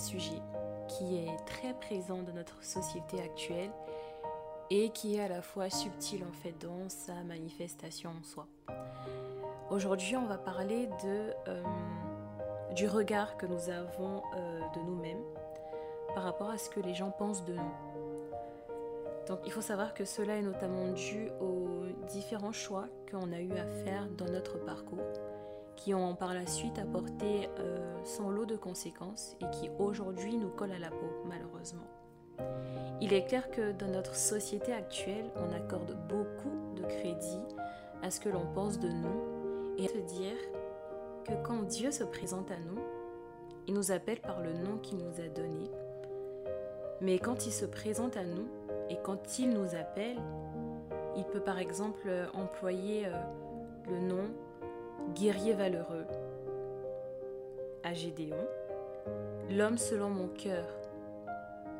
sujet qui est très présent dans notre société actuelle et qui est à la fois subtil en fait dans sa manifestation en soi. Aujourd'hui, on va parler de, euh, du regard que nous avons euh, de nous-mêmes par rapport à ce que les gens pensent de nous. Donc il faut savoir que cela est notamment dû aux différents choix qu'on a eu à faire dans notre parcours, qui ont par la suite apporté euh, son lot de conséquences et qui aujourd'hui nous collent à la peau, malheureusement. Il est clair que dans notre société actuelle, on accorde beaucoup de crédit à ce que l'on pense de nous et à se dire que quand Dieu se présente à nous, il nous appelle par le nom qu'il nous a donné. Mais quand il se présente à nous et quand il nous appelle, il peut par exemple employer euh, le nom guerrier valeureux à Gédéon, l'homme selon mon cœur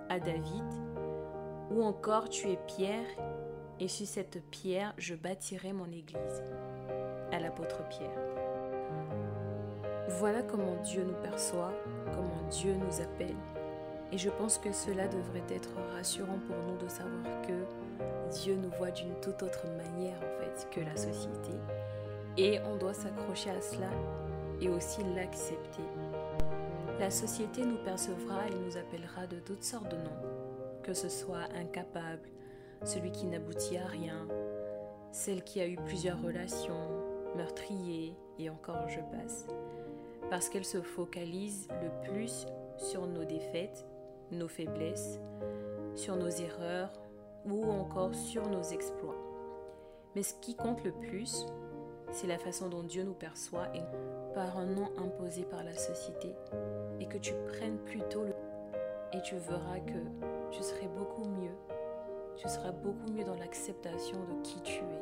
à David, ou encore tu es Pierre, et sur cette pierre je bâtirai mon église, à l'apôtre Pierre. Voilà comment Dieu nous perçoit, comment Dieu nous appelle. Et je pense que cela devrait être rassurant pour nous de savoir que Dieu nous voit d'une toute autre manière en fait que la société. Et on doit s'accrocher à cela et aussi l'accepter. La société nous percevra et nous appellera de toutes sortes de noms, que ce soit incapable, celui qui n'aboutit à rien, celle qui a eu plusieurs relations, meurtrier et encore je passe, parce qu'elle se focalise le plus sur nos défaites, nos faiblesses, sur nos erreurs ou encore sur nos exploits. Mais ce qui compte le plus, c'est la façon dont Dieu nous perçoit et par un nom imposé par la société et que tu prennes plutôt le et tu verras que tu serais beaucoup mieux. Tu seras beaucoup mieux dans l'acceptation de qui tu es.